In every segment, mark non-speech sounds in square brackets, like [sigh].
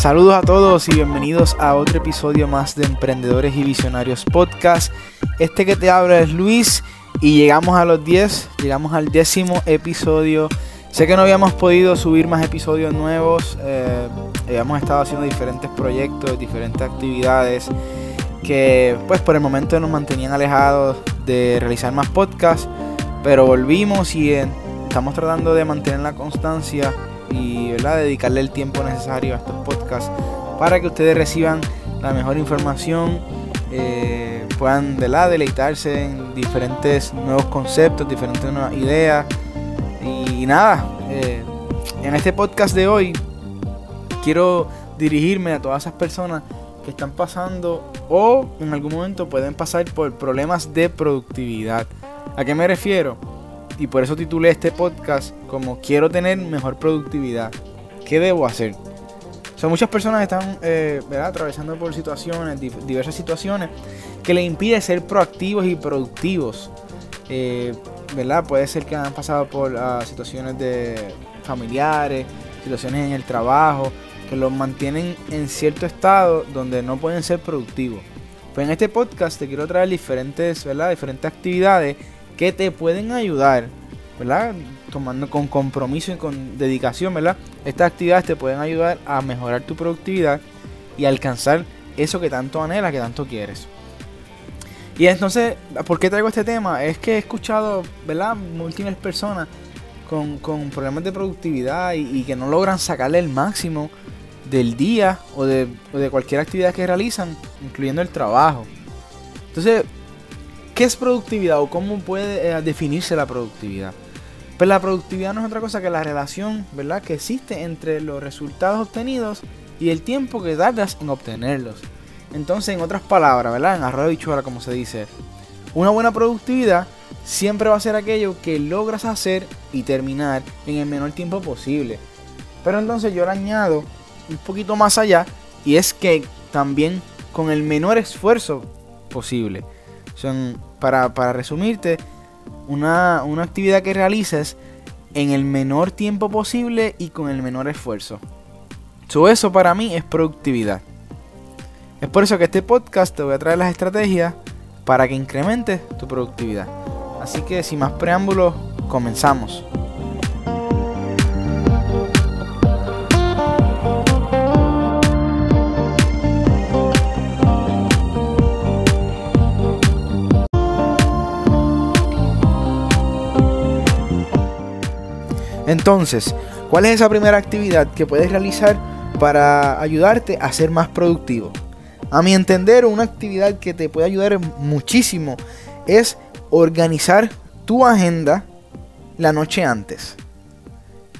Saludos a todos y bienvenidos a otro episodio más de Emprendedores y Visionarios Podcast. Este que te habla es Luis y llegamos a los 10, llegamos al décimo episodio. Sé que no habíamos podido subir más episodios nuevos, eh, habíamos estado haciendo diferentes proyectos, diferentes actividades que pues por el momento nos mantenían alejados de realizar más podcasts, pero volvimos y estamos tratando de mantener la constancia y ¿verdad? dedicarle el tiempo necesario a estos podcasts para que ustedes reciban la mejor información, eh, puedan ¿verdad? deleitarse en diferentes nuevos conceptos, diferentes nuevas ideas. Y, nada, eh, en este podcast de hoy quiero dirigirme a todas esas personas que están pasando o en algún momento pueden pasar por problemas de productividad. ¿A qué me refiero? Y por eso titulé este podcast como Quiero tener mejor productividad. ¿Qué debo hacer? O muchas personas están eh, atravesando por situaciones, diversas situaciones, que les impide ser proactivos y productivos. Eh, ¿verdad? Puede ser que han pasado por ah, situaciones de familiares, situaciones en el trabajo, que los mantienen en cierto estado donde no pueden ser productivos. Pues en este podcast te quiero traer diferentes, ¿verdad? diferentes actividades que te pueden ayudar, ¿verdad? Tomando con compromiso y con dedicación, ¿verdad? Estas actividades te pueden ayudar a mejorar tu productividad y alcanzar eso que tanto anhelas, que tanto quieres. Y entonces, ¿por qué traigo este tema? Es que he escuchado, ¿verdad? Múltiples personas con, problemas de productividad y, que no logran sacarle el máximo del día o de, o de cualquier actividad que realizan, incluyendo el trabajo. Entonces, ¿Qué es productividad o cómo puede eh, definirse la productividad? Pues la productividad no es otra cosa que la relación, ¿verdad?, que existe entre los resultados obtenidos y el tiempo que tardas en obtenerlos. Entonces, en otras palabras, ¿verdad? En arroyo bichuela, como se dice, una buena productividad siempre va a ser aquello que logras hacer y terminar en el menor tiempo posible. Pero entonces yo le añado un poquito más allá y es que también con el menor esfuerzo posible. Son, para, resumirte, una, actividad que realices en el menor tiempo posible y con el menor esfuerzo. eso para mí es productividad. Es por eso que este podcast te voy a traer las estrategias para que incrementes tu productividad. Así que sin más preámbulos, comenzamos. Entonces, ¿cuál es esa primera actividad que puedes realizar para ayudarte a ser más productivo? A mi entender, una actividad que te puede ayudar muchísimo es organizar tu agenda la noche antes.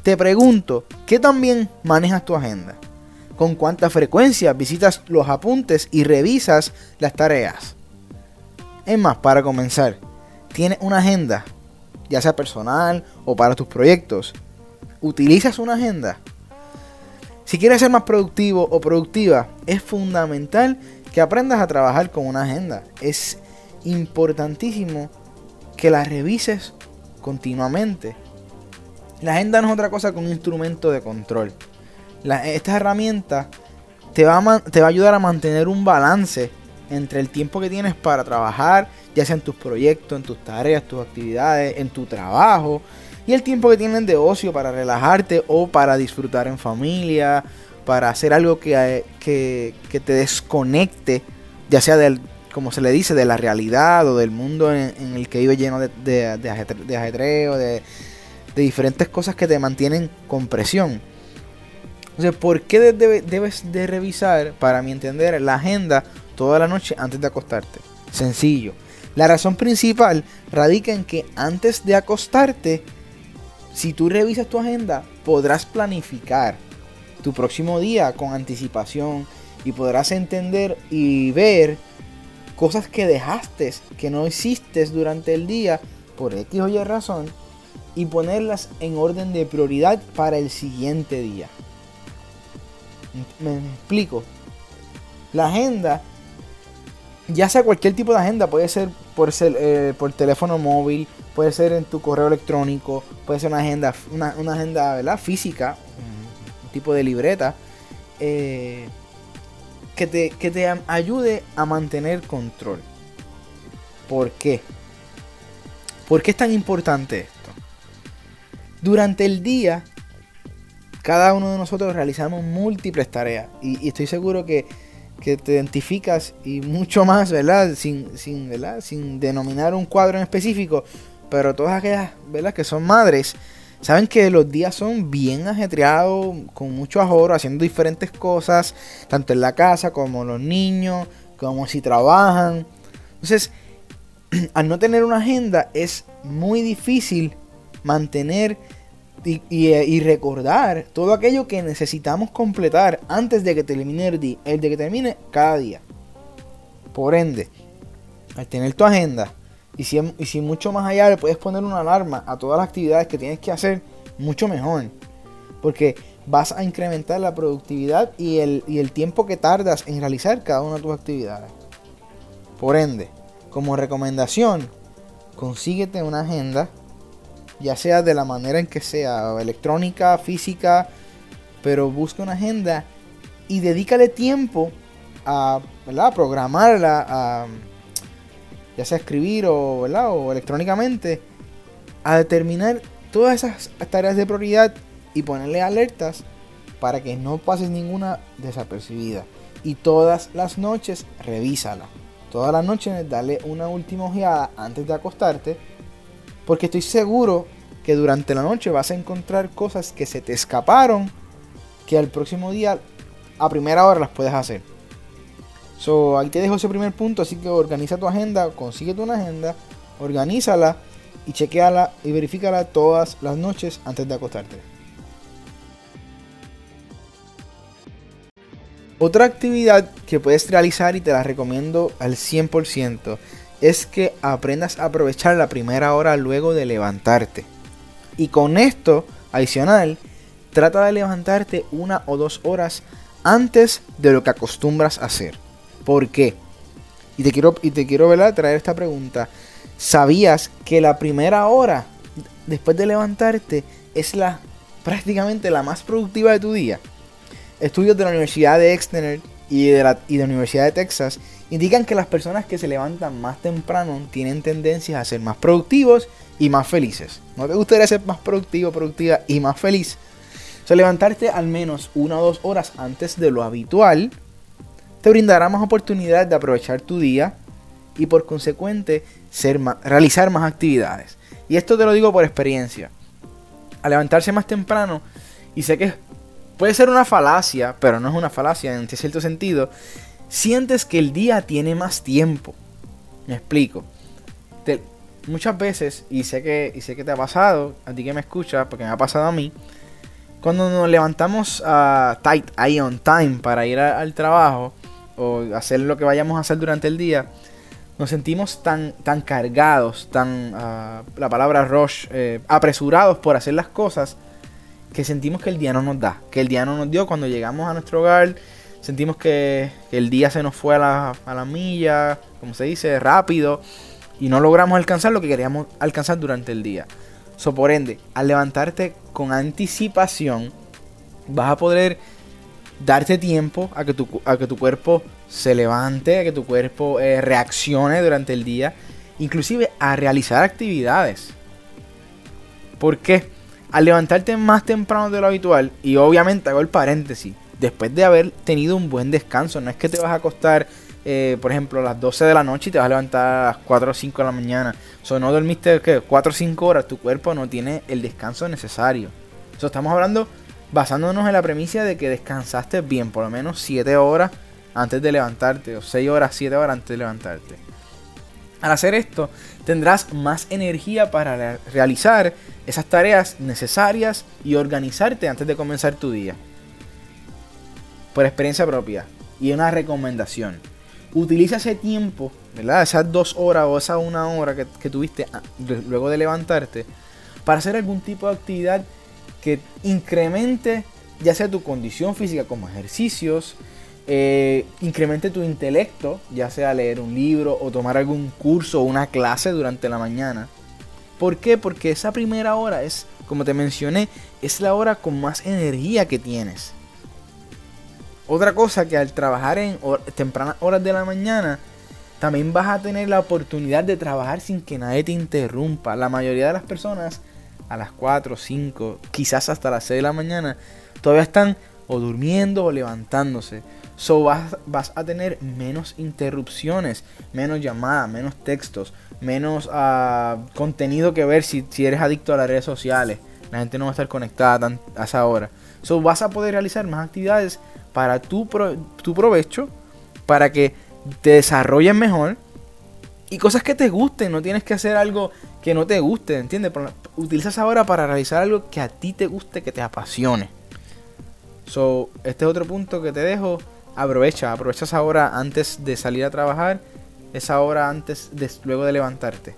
Te pregunto, ¿qué también manejas tu agenda? ¿Con cuánta frecuencia visitas los apuntes y revisas las tareas? Es más, para comenzar, ¿tienes una agenda ya sea personal o para tus proyectos, utilizas una agenda. Si quieres ser más productivo o productiva, es fundamental que aprendas a trabajar con una agenda. Es importantísimo que la revises continuamente. La agenda no es otra cosa que un instrumento de control. esta herramienta te va, te va a ayudar a mantener un balance entre el tiempo que tienes para trabajar, ya sea en tus proyectos, en tus tareas, tus actividades, en tu trabajo, y el tiempo que tienes de ocio para relajarte o para disfrutar en familia, para hacer algo que, que, te desconecte, ya sea del, como se le dice, de la realidad o del mundo en, el que vive lleno de, de, de ajetreo, de, de diferentes cosas que te mantienen con presión. Entonces, ¿por qué debes de revisar, para mi entender, la agenda toda la noche antes de acostarte. Sencillo. La razón principal radica en que antes de acostarte, si tú revisas tu agenda, podrás planificar tu próximo día con anticipación y podrás entender y ver cosas que dejaste, que no hiciste durante el día por X o Y razón y ponerlas en orden de prioridad para el siguiente día. Me explico. La agenda ya sea cualquier tipo de agenda, puede ser por, eh, por teléfono móvil, puede ser en tu correo electrónico, puede ser una agenda, una, agenda ¿verdad? física, un tipo de libreta. eh, que, te, que te ayude a mantener control. ¿Por qué? ¿Por qué es tan importante esto? Durante el día, cada uno de nosotros realizamos múltiples tareas. Y, estoy seguro que, te identificas y mucho más, ¿verdad? Sin, sin, ¿verdad? Sin denominar un cuadro en específico. Pero todas aquellas, ¿verdad? Que son madres, saben que los días son bien ajetreados, con mucho ahorro, haciendo diferentes cosas, tanto en la casa como los niños, como si trabajan. Entonces, [clears throat] al no tener una agenda es muy difícil mantener y, recordar todo aquello que necesitamos completar antes de que termine el día, el de que termine cada día. Por ende, al tener tu agenda y si, y si mucho más allá le puedes poner una alarma a todas las actividades que tienes que hacer, mucho mejor. Porque vas a incrementar la productividad y el, y el tiempo que tardas en realizar cada una de tus actividades. Por ende, como recomendación, consíguete una agenda, ya sea de la manera en que sea, electrónica, física, pero busca una agenda y dedícale tiempo a, ¿verdad? programarla, ya sea escribir o, o electrónicamente, a determinar todas esas tareas de prioridad y ponerle alertas para que no pases ninguna desapercibida. Y todas las noches revísala todas las noches dale una última ojeada antes de acostarte, porque estoy seguro que durante la noche vas a encontrar cosas que se te escaparon, que al próximo día a primera hora las puedes hacer. So, ahí te dejo ese primer punto, así que organiza tu agenda, consíguete una agenda, organízala y chequeala y verifícala todas las noches antes de acostarte. Otra actividad que puedes realizar y te la recomiendo al 100% es que aprendas a aprovechar la primera hora luego de levantarte. Y con esto, adicional, trata de levantarte una o dos horas antes de lo que acostumbras hacer. ¿Por qué? Y te quiero, y te quiero traer esta pregunta. ¿Sabías que la primera hora después de levantarte es la prácticamente la más productiva de tu día? Estudios de la Universidad de Exeter y de, la, y de Universidad de Texas indican que las personas que se levantan más temprano tienen tendencias a ser más productivos y más felices. ¿No te gustaría ser más productivo, productiva y más feliz? O levantarte al menos una o dos horas antes de lo habitual te brindará más oportunidad de aprovechar tu día y por consecuente ser realizar más actividades. Y esto te lo digo por experiencia. Al levantarse más temprano, y sé que puede ser una falacia, pero no es una falacia en cierto sentido, sientes que el día tiene más tiempo. Me explico. muchas veces, y sé, que, y sé que te ha pasado, a ti que me escuchas, porque me ha pasado a mí, cuando nos levantamos a tight, ahí on time, para ir al trabajo, o hacer lo que vayamos a hacer durante el día, nos sentimos tan, tan cargados, tan, ah, la palabra rush, eh, apresurados por hacer las cosas, que sentimos que el día no nos da, que el día no nos dio cuando llegamos a nuestro hogar, sentimos que, el día se nos fue a la, a la milla, como se dice, rápido, y no logramos alcanzar lo que queríamos alcanzar durante el día. So, por ende, al levantarte con anticipación, vas a poder darte tiempo a que tu, a que tu cuerpo se levante, a que tu cuerpo eh, reaccione durante el día, inclusive a realizar actividades. ¿Por qué? al levantarte más temprano de lo habitual, y obviamente hago el paréntesis, después de haber tenido un buen descanso, no es que te vas a acostar, eh, por ejemplo, a las 12 de la noche y te vas a levantar a las 4 o 5 de la mañana. O sea, no dormiste ¿qué? 4 o 5 horas, tu cuerpo no tiene el descanso necesario. Eso estamos hablando basándonos en la premisa de que descansaste bien, por lo menos 7 horas antes de levantarte, o 6 horas, 7 horas antes de levantarte. Al hacer esto, tendrás más energía para realizar esas tareas necesarias y organizarte antes de comenzar tu día. Por experiencia propia y una recomendación. Utiliza ese tiempo, ¿verdad? Esas dos horas o esa una hora que, tuviste luego de levantarte para hacer algún tipo de actividad que incremente ya sea tu condición física como ejercicios, eh, incremente tu intelecto, ya sea leer un libro o tomar algún curso o una clase durante la mañana. ¿Por qué? Porque esa primera hora es, como te mencioné, es la hora con más energía que tienes. Otra cosa que al trabajar en tempranas horas de la mañana, también vas a tener la oportunidad de trabajar sin que nadie te interrumpa. La mayoría de las personas a las 4, 5, quizás hasta las 6 de la mañana, todavía están o durmiendo o levantándose. So vas, a tener menos interrupciones, menos llamadas, menos textos, menos uh, contenido que ver si, si, eres adicto a las redes sociales. La gente no va a estar conectada a esa hora. So vas a poder realizar más actividades para tu, tu provecho, para que te desarrolles mejor y cosas que te gusten. No tienes que hacer algo que no te guste, ¿entiendes? Utilizas ahora para realizar algo que a ti te guste, que te apasione. So, este es otro punto que te dejo. Aprovecha, aprovechas ahora antes de salir a trabajar, esa hora antes luego de levantarte.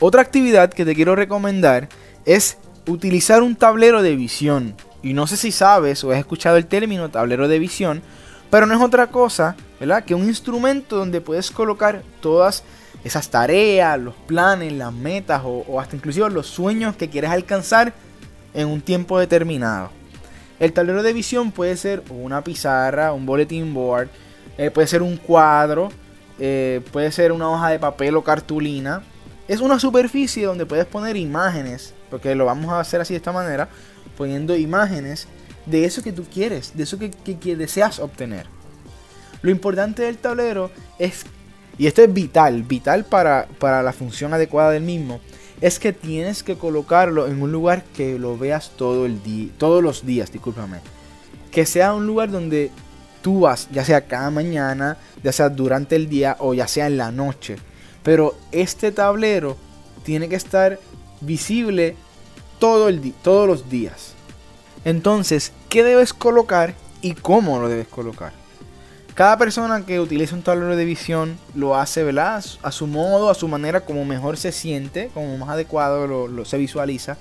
Otra actividad que te quiero recomendar es utilizar un tablero de visión. Y no sé si sabes o has escuchado el término tablero de visión, pero no es otra cosa, ¿verdad? Que un instrumento donde puedes colocar todas esas tareas, los planes, las metas o, hasta inclusive los sueños que quieres alcanzar en un tiempo determinado. El tablero de visión puede ser una pizarra, un bulletin board, eh, puede ser un cuadro, eh, puede ser una hoja de papel o cartulina. Es una superficie donde puedes poner imágenes, porque lo vamos a hacer así de esta manera, poniendo imágenes de eso que tú quieres, de eso que, que deseas obtener. Lo importante del tablero es y esto es vital, vital para, la función adecuada del mismo, es que tienes que colocarlo en un lugar que lo veas todo el día, todos los días, discúlpame. Que sea un lugar donde tú vas, ya sea cada mañana, ya sea durante el día o ya sea en la noche. Pero este tablero tiene que estar visible todos los días. Entonces, ¿qué debes colocar y cómo lo debes colocar? Cada persona que utiliza un tablero de visión lo hace. A su modo, a su manera, como mejor se siente, como más adecuado lo, se visualiza.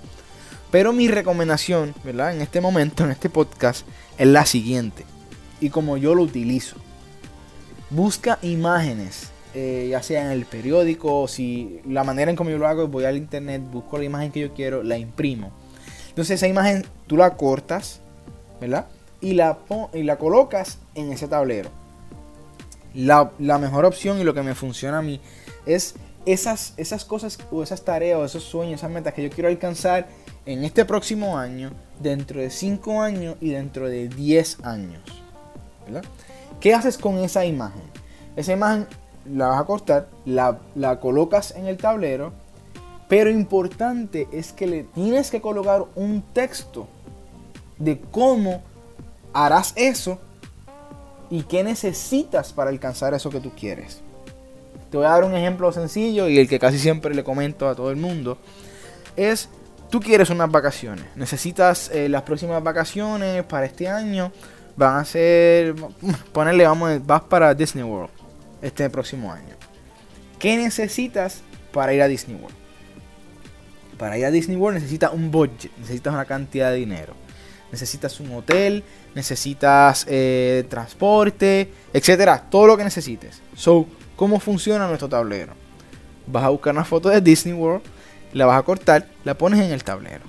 Pero mi recomendación, ¿verdad? En este momento, en este podcast, es la siguiente. Y como yo lo utilizo. Busca imágenes, eh, ya sea en el periódico, si la manera en como yo lo hago, voy al internet, busco la imagen que yo quiero, la imprimo. Entonces esa imagen tú la cortas, ¿verdad? Y la, y la colocas en ese tablero la, mejor opción y lo que me funciona a mí es esas, esas cosas o esas tareas o esos sueños, esas metas que yo quiero alcanzar en este próximo año, dentro de 5 años y dentro de 10 años. ¿Qué haces con esa imagen? Esa imagen la vas a cortar, la, la colocas en el tablero, pero importante es que le tienes que colocar un texto de cómo harás eso y qué necesitas para alcanzar eso que tú quieres. Te voy a dar un ejemplo sencillo y el que casi siempre le comento a todo el mundo. Es, tú quieres unas vacaciones, necesitas eh, las próximas vacaciones para este año, van a ser, ponerle, vamos, vas para Disney World este próximo año. ¿Qué necesitas para ir a Disney World? Para ir a Disney World necesitas un budget, necesitas una cantidad de dinero necesitas un hotel, necesitas eh, transporte, etcétera, todo lo que necesites. So, ¿cómo funciona nuestro tablero? Vas a buscar una foto de Disney World, la vas a cortar, la pones en el tablero.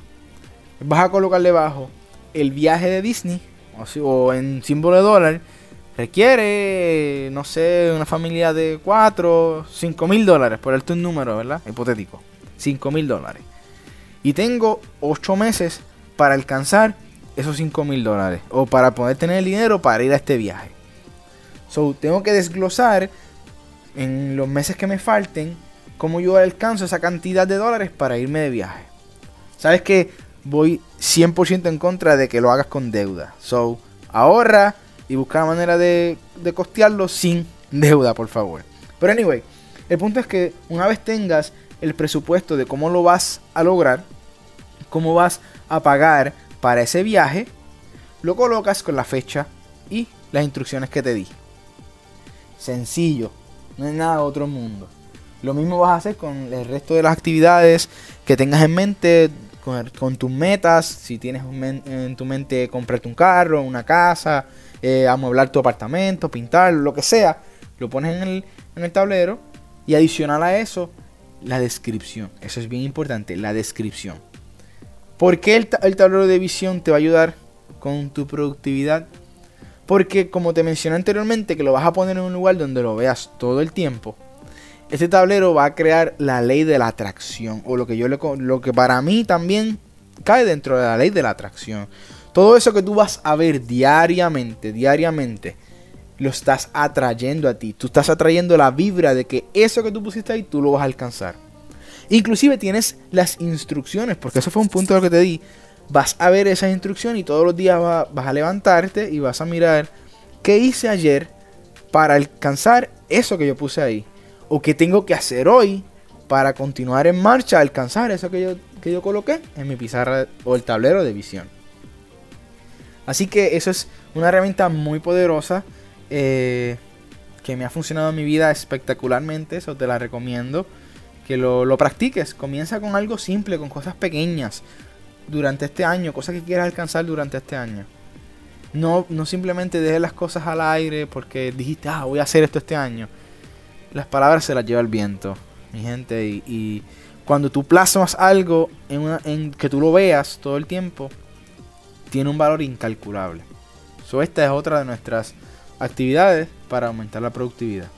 Vas a colocar debajo el viaje de Disney o, en símbolo de dólar. Requiere, no sé, una familia de 4, 5 mil dólares, por el un número, ¿verdad? Hipotético. 5 mil dólares. Y tengo 8 meses para alcanzar esos 5 mil dólares o para poder tener el dinero para ir a este viaje. So, tengo que desglosar en los meses que me falten cómo yo alcanzo esa cantidad de dólares para irme de viaje. Sabes que voy 100% en contra de que lo hagas con deuda. So, ahorra y busca la manera de, costearlo sin deuda, por favor. Pero anyway, el punto es que una vez tengas el presupuesto de cómo lo vas a lograr, cómo vas a pagar para ese viaje, lo colocas con la fecha y las instrucciones que te di. Sencillo, no es nada de otro mundo. Lo mismo vas a hacer con el resto de las actividades que tengas en mente, con, tus metas. Si tienes en tu mente comprarte un carro, una casa, eh, amueblar tu apartamento, pintar, lo que sea, lo pones en el, en el tablero. Y adicional a eso, la descripción. Eso es bien importante, la descripción. ¿Por qué el, el tablero de visión te va a ayudar con tu productividad? Porque como te mencioné anteriormente, que lo vas a poner en un lugar donde lo veas todo el tiempo. Este tablero va a crear la ley de la atracción. O lo que yo le, lo que para mí también cae dentro de la ley de la atracción. Todo eso que tú vas a ver diariamente, diariamente, lo estás atrayendo a ti. Tú estás atrayendo la vibra de que eso que tú pusiste ahí, tú lo vas a alcanzar. Inclusive tienes las instrucciones, porque eso fue un punto de lo que te di. Vas a ver esas instrucciones y todos los días vas a levantarte y vas a mirar qué hice ayer para alcanzar eso que yo puse ahí. O qué tengo que hacer hoy para continuar en marcha, alcanzar eso que yo, que yo coloqué en mi pizarra o el tablero de visión. Así que eso es una herramienta muy poderosa eh, que me ha funcionado en mi vida espectacularmente. Eso te la recomiendo. Que lo, practiques. Comienza con algo simple, con cosas pequeñas durante este año, cosas que quieras alcanzar durante este año. No, no simplemente dejes las cosas al aire porque dijiste, ah, voy a hacer esto este año. Las palabras se las lleva el viento, mi gente. Y, cuando tú plasmas algo en, una, en que tú lo veas todo el tiempo, tiene un valor incalculable. So, esta es otra de nuestras actividades para aumentar la productividad.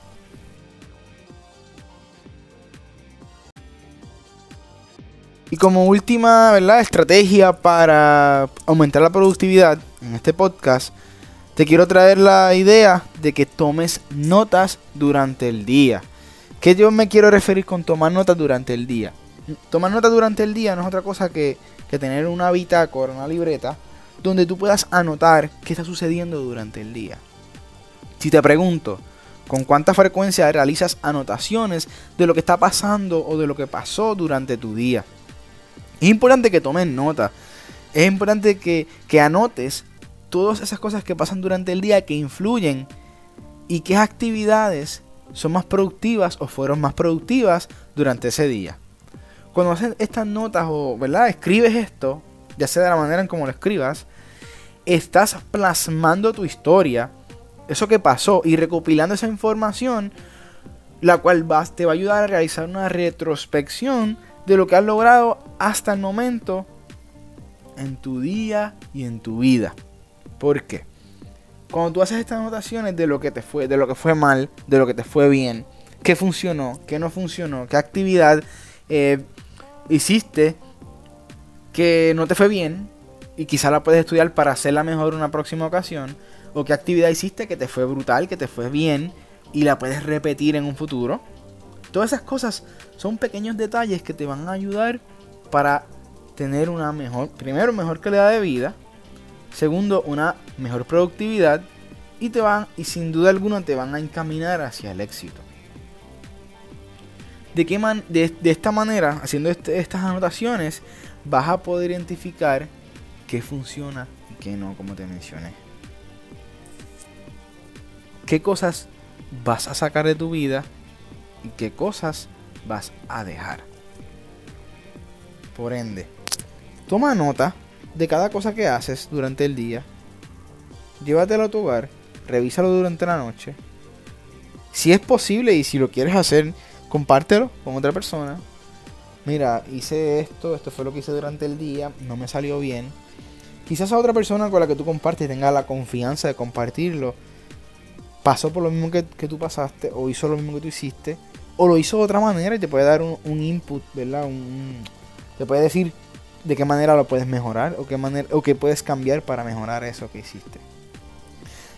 Y como última ¿verdad? estrategia para aumentar la productividad en este podcast, te quiero traer la idea de que tomes notas durante el día. ¿Qué yo me quiero referir con tomar notas durante el día? Tomar notas durante el día no es otra cosa que, que tener una bitácora, una libreta, donde tú puedas anotar qué está sucediendo durante el día. Si te pregunto, ¿con cuánta frecuencia realizas anotaciones de lo que está pasando o de lo que pasó durante tu día? Es importante que tomes nota. Es importante que, anotes todas esas cosas que pasan durante el día que influyen y qué actividades son más productivas o fueron más productivas durante ese día. Cuando haces estas notas o ¿verdad? escribes esto, ya sea de la manera en cómo lo escribas, estás plasmando tu historia, eso que pasó y recopilando esa información, la cual te va a ayudar a realizar una retrospección de lo que has logrado hasta el momento en tu día y en tu vida. ¿Por qué? Cuando tú haces estas anotaciones de lo que te fue, de lo que fue mal, de lo que te fue bien, qué funcionó, qué no funcionó, qué actividad eh, hiciste que no te fue bien y quizá la puedes estudiar para hacerla mejor una próxima ocasión, o qué actividad hiciste que te fue brutal, que te fue bien y la puedes repetir en un futuro. Todas esas cosas son pequeños detalles que te van a ayudar para tener una mejor, primero, mejor calidad de vida, segundo, una mejor productividad y te van y sin duda alguna te van a encaminar hacia el éxito. De, qué man, de, esta manera, haciendo este, estas anotaciones, vas a poder identificar qué funciona y qué no, como te mencioné. ¿Qué cosas vas a sacar de tu vida y qué cosas vas a dejar. Por ende, toma nota de cada cosa que haces durante el día. Llévatelo a tu hogar, revísalo durante la noche. Si es posible y si lo quieres hacer, compártelo con otra persona. Mira, hice esto, esto fue lo que hice durante el día, no me salió bien. Quizás a otra persona con la que tú compartes tenga la confianza de compartirlo. Pasó por lo mismo que, que tú pasaste o hizo lo mismo que tú hiciste o lo hizo de otra manera y te puede dar un, input, ¿verdad? Un, te puede decir de qué manera lo puedes mejorar o qué manera o qué puedes cambiar para mejorar eso que hiciste.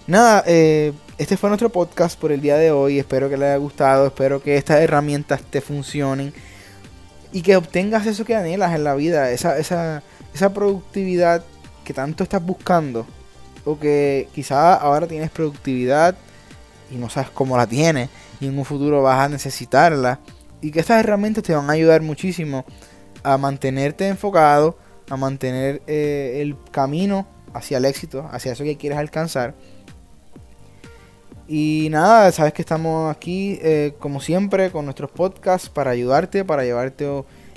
Nada, eh, este fue nuestro podcast por el día de hoy. Espero que les haya gustado. Espero que estas herramientas te funcionen y que obtengas eso que anhelas en la vida, esa, esa, esa productividad que tanto estás buscando. O que quizá ahora tienes productividad y no sabes cómo la tienes y en un futuro vas a necesitarla. Y que estas herramientas te van a ayudar muchísimo a mantenerte enfocado, a mantener eh, el camino hacia el éxito, hacia eso que quieres alcanzar. Y nada, sabes que estamos aquí eh, como siempre con nuestros podcasts para ayudarte, para llevarte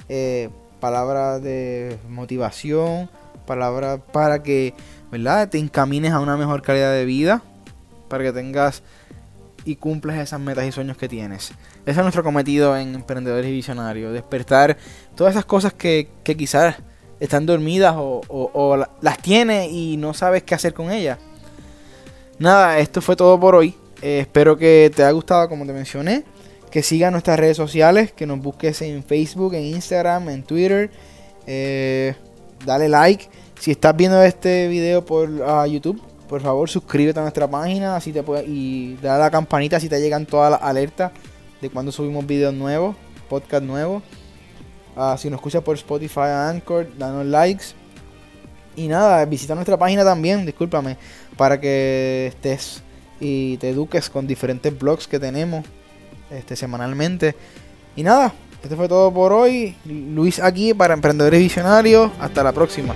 eh, palabras de motivación, palabras para que, ¿verdad? Te encamines a una mejor calidad de vida, para que tengas y cumples esas metas y sueños que tienes. Ese es nuestro cometido en Emprendedores y Visionarios, despertar todas esas cosas que, quizás están dormidas o, las tienes y no sabes qué hacer con ellas. Nada, esto fue todo por hoy. Eh, espero que te haya gustado como te mencioné. Que sigas nuestras redes sociales, que nos busques en Facebook, en Instagram, en Twitter. Eh, dale like. Si estás viendo este video por YouTube, por favor suscríbete a nuestra página así te puede, y dale a la campanita si te llegan todas las alertas de cuando subimos videos nuevos, podcast nuevos. Ah, si nos escuchas por Spotify, Anchor, danos likes. Y nada, visita nuestra página también, discúlpame, para que estés y te eduques con diferentes blogs que tenemos este, semanalmente. Y nada, esto fue todo por hoy. Luis aquí para Emprendedores Visionarios. Hasta la próxima.